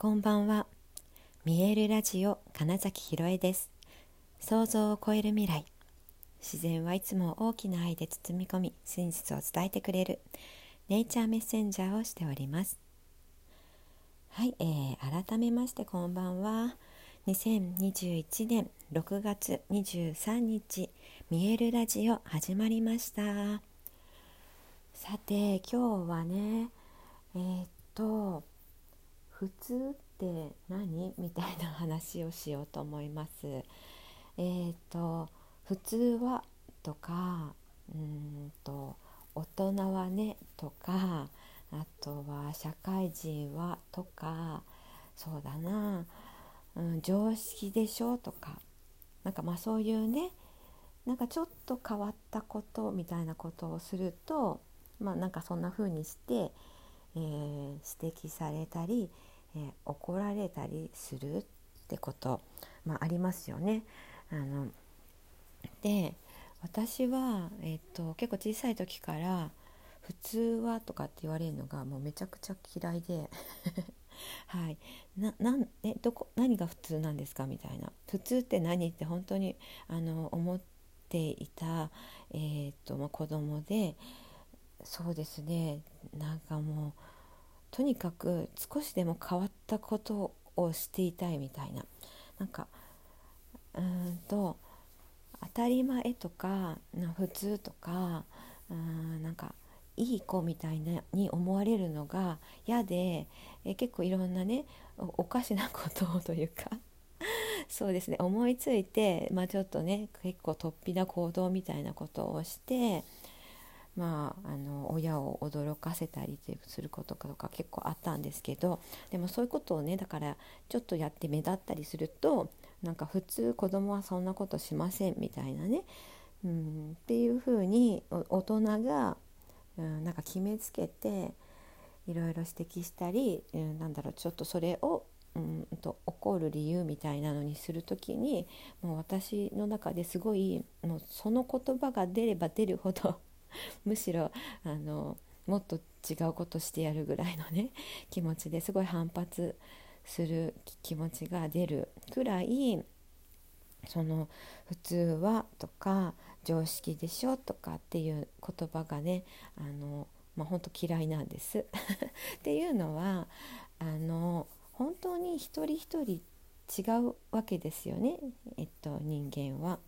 こんばんは。見えるラジオ金崎ひろえです。想像を超える未来。自然はいつも大きな愛で包み込み真実を伝えてくれるネイチャーメッセンジャーをしております。はい、えー、改めましてこんばんは。2021年6月23日見えるラジオ始まりました。さて今日はねえー、っと普通って何？みたいな話をしようと思います。えーと普通はとかうんと大人はねとかあとは社会人はとかそうだな、うん、常識でしょとか。なんかまあそういうねなんかちょっと変わったことみたいなことをするとまあなんかそんな風にして、えー、指摘されたりえー、怒られたりするってこと、まあ、ありますよね。あので私は、えーと、結構小さい時から「普通は?」とかって言われるのがもうめちゃくちゃ嫌いで はい、ななんえどこ何が普通なんですか？みたいな普通って何って本当にあの思っていた、えーとまあ、子供でそうですねなんかもうとにかく少しでも変わったことをしていたいみたいな。なんかうんと当たり前とか普通とかうんなんかいい子みたいなに思われるのが嫌でえ結構いろんなねおかしなことをというか そうですね。思いついて、まあ、ちょっとね結構突飛な行動みたいなことをしてまあ、あの親を驚かせたりすることとか結構あったんですけどでもそういうことをねだからちょっとやって目立ったりするとなんか普通子供はそんなことしませんみたいなね、うん、っていうふうに大人が、うん、なんか決めつけていろいろ指摘したり、うん、なんだろうちょっとそれをうんと怒る理由みたいなのにする時にもう私の中ですごいもうその言葉が出れば出るほど むしろあのもっと違うことしてやるぐらいのね 気持ちですごい反発する気持ちが出るくらいその「普通は」とか「常識でしょ」とかっていう言葉がねあの、まあ、本当嫌いなんです。っていうのはあの本当に一人一人違うわけですよね、えっと、人間は。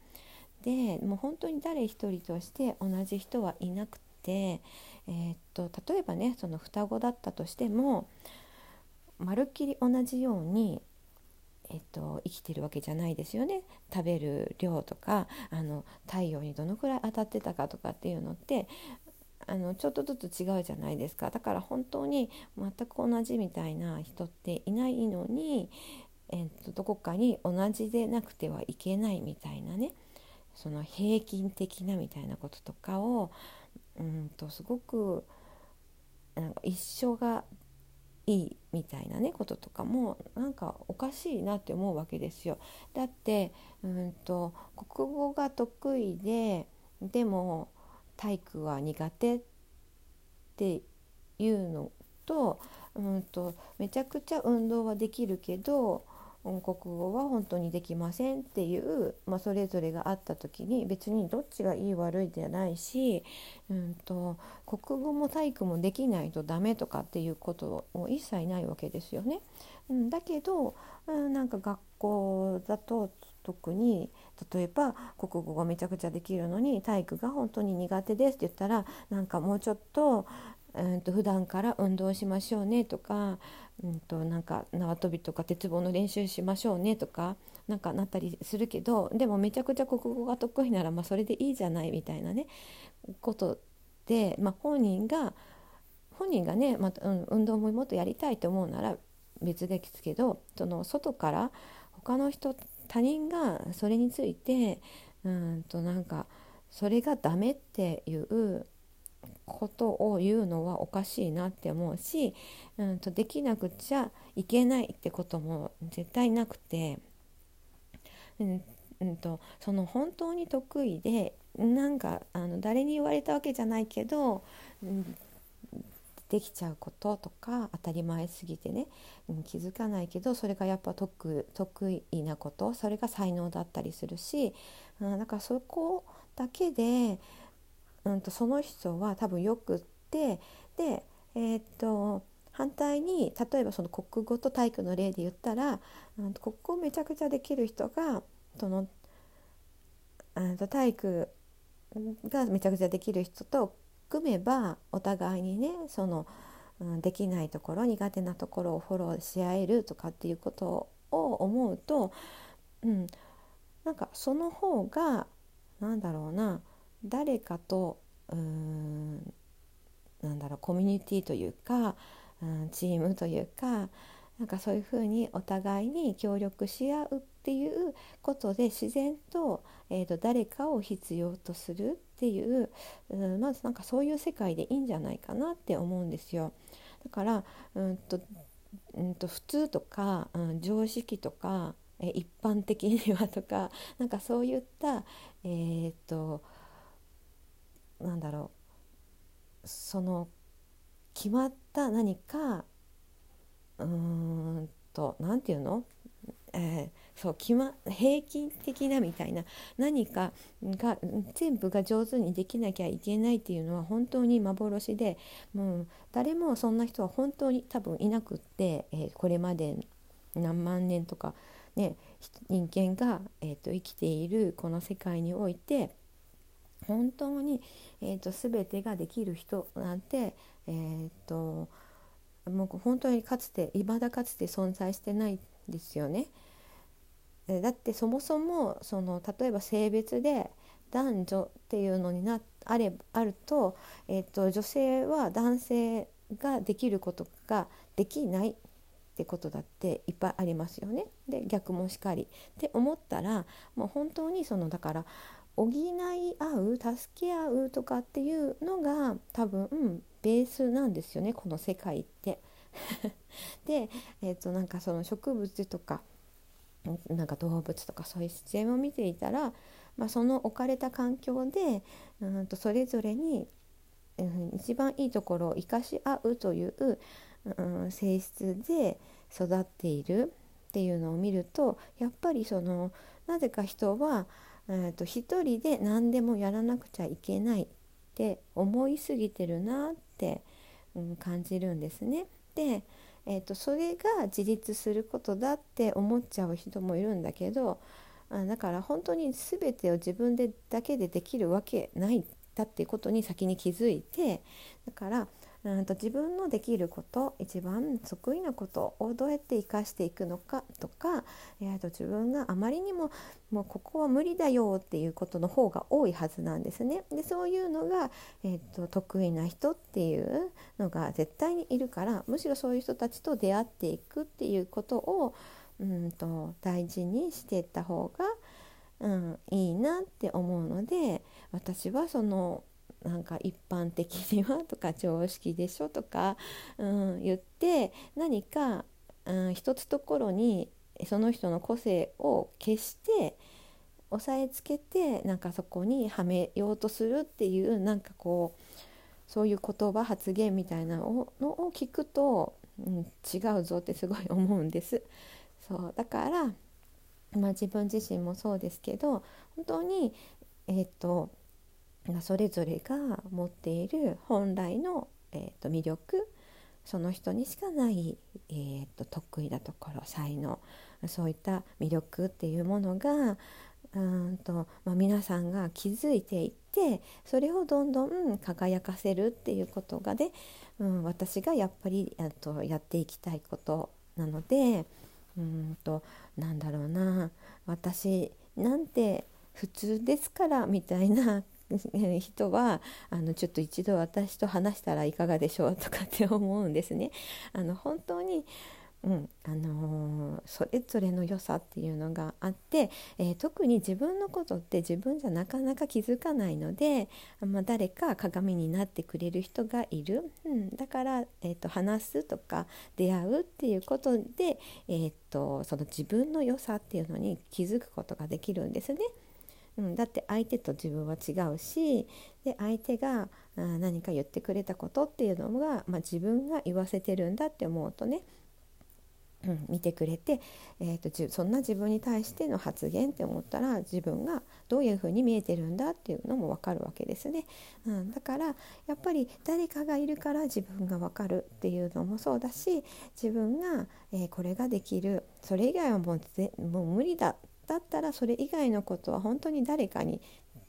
でもう本当に誰一人として同じ人はいなくて、えー、っと例えばねその双子だったとしてもまるっきり同じように、えっと、生きてるわけじゃないですよね。食べる量とかあの太陽にどのくらい当たってたかとかっていうのってあのちょっとずつ違うじゃないですか。だから本当に全く同じみたいな人っていないのに、え、っとどこかに同じでなくてはいけないみたいなね。その平均的なみたいなこととかをうんとすごくなんか一緒がいいみたいなねこととかもなんかおかしいなって思うわけですよ。だってうんと国語が得意ででも体育は苦手っていうのとうんとめちゃくちゃ運動はできるけど国語は本当にできませんっていう、まあ、それぞれがあった時に別にどっちがいい悪いじゃないし、うんと、国語も体育もできないとダメとかっていうことも一切ないわけですよね。うん、だけど、うん、なんか学校だと特に例えば国語がめちゃくちゃできるのに体育が本当に苦手ですって言ったらなんかもうちょっとうんと普段から運動しましょうねとか、うんと、なんか縄跳びとか鉄棒の練習しましょうねとかなんかなったりするけどでもめちゃくちゃ国語が得意なら、まあ、それでいいじゃないみたいなねことで、まあ、本人が本人がね、まあ、うん、運動ももっとやりたいと思うなら別ですけどその外から他の人他人がそれについてうんとなんかそれがダメっていうことを言うのはおかしいなって思うし、うんと、できなくちゃいけないってことも絶対なくて、うんうんと、その本当に得意でなんかあの誰に言われたわけじゃないけど、うん、できちゃうこととか当たり前すぎてね、うん、気づかないけどそれがやっぱ得得意なことそれが才能だったりするし、うん、だからそこだけで、うんと、その人は多分よくってでえー、っと反対に例えばその国語と体育の例で言ったら、うん、国語めちゃくちゃできる人がその、うん、体育がめちゃくちゃできる人と組めばお互いにねその、うん、できないところ苦手なところをフォローし合えるとかっていうことを思うと、うん、なんかその方がなんだろうな誰かとうんなんだろうコミュニティというか、うん、チームというかなんかそういうふうにお互いに協力し合うっていうことで自然と,、えーと、誰かを必要とするっていう、うん、まずなんかそういう世界でいいんじゃないかなって思うんですよ。だからうんとうんと普通とか、うん、常識とかえ一般的にはとかなんかそういったえー、っとなんだろう。その決まった何かうーんと何て言うの、えー、そう決、ま、平均的なみたいな何かが全部が上手にできなきゃいけないっていうのは本当に幻でもう誰もそんな人は本当に多分いなくって、えー、これまで何万年とか、ね、人間が、えーと、生きているこの世界において本当に、えーと、全てができる人なんて、えーともう本当にかつて未だかつて存在してないんですよね。だってそもそもその例えば性別で男女っていうのになあれあると,、えーと、女性は男性ができることができないってことだっていっぱいありますよね。で逆もしかりって思ったらもう本当にそのだから補い合う助け合うとかっていうのが多分ベースなんですよねこの世界って。で、えー、となんかその植物とかなんか動物とかそういう自然を見ていたら、まあ、その置かれた環境でうんとそれぞれに、うん、一番いいところを生かし合うという、うん、性質で育っているっていうのを見るとやっぱりそのなぜか人はえーと、一人で何でもやらなくちゃいけないって思いすぎてるなって、うん、感じるんですね。で、えーと、それが自立することだって思っちゃう人もいるんだけどあだから本当に全てを自分でだけでできるわけないだっていうことに先に気づいてだからうんと自分のできること一番得意なことをどうやって生かしていくのかとか、えー、と自分があまりにももうここは無理だよっていうことの方が多いはずなんですね。でそういうのが、えーと、得意な人っていうのが絶対にいるからむしろそういう人たちと出会っていくっていうことをうんと大事にしていった方が、うん、いいなって思うので私はそのなんか一般的にはとか常識でしょとか、うん、言って何か、うん、一つところにその人の個性を消して押さえつけてなんかそこにはめようとするっていうなんかこうそういう言葉発言みたいなのを聞くと、うん、違うぞってすごい思うんです。そうだから、まあ、自分自身もそうですけど本当にえー、っとそれぞれが持っている本来の、えーと、魅力その人にしかない、えーと、得意なところ才能そういった魅力っていうものがうんと、まあ、皆さんが気づいていってそれをどんどん輝かせるっていうことがで、うん、私がやっぱりとやっていきたいことなのでうんとなんだろうな私なんて普通ですからみたいな人はあのちょっと一度私と話したらいかがでしょうとかって思うんですね。あの本当にうんあのー、それぞれの良さっていうのがあって、えー、特に自分のことって自分じゃなかなか気づかないので、まあ、誰か鏡になってくれる人がいる、うん、だから、えーと、話すとか出会うっていうことで、えーとその自分の良さっていうのに気づくことができるんですね。うん、だって相手と自分は違うしで相手が何か言ってくれたことっていうのが、まあ、自分が言わせてるんだって思うとねうん、見てくれて、えーと、そんな自分に対しての発言って思ったら自分がどういうふうに見えてるんだっていうのも分かるわけですね、うん、だからやっぱり誰かがいるから自分が分かるっていうのもそうだし自分が、えー、これができるそれ以外はもうもう無理だだったらそれ以外のことは本当に誰かに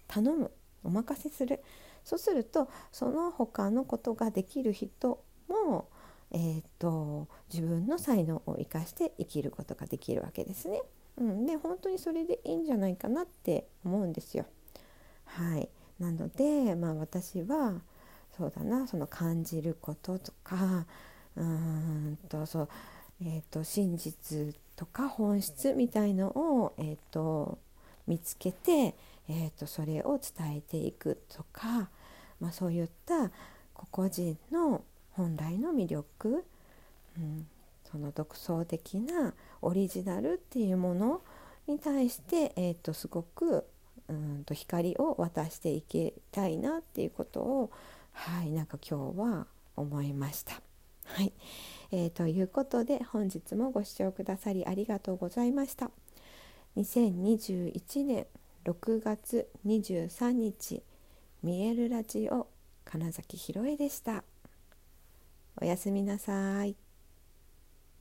頼むお任せするそうするとその他のことができる人もえーと、自分の才能を生かして生きることができるわけですね。うん、で本当にそれでいいんじゃないかなって思うんですよ。はい、なので、まあ、私はそうだなその感じることとかうんとそう、えーと、真実とか本質みたいのを、えーと、見つけて、えーとそれを伝えていくとか、まあ、そういった個々人の本来の魅力、うん、その独創的なオリジナルっていうものに対して、えーと、すごくうんと光を渡していきたいなっていうことをはいなんか今日は思いました。はい、えー、ということで本日もご視聴くださりありがとうございました。2021年6月23日見えるラジオ金崎ひろえでした。おやすみなさい。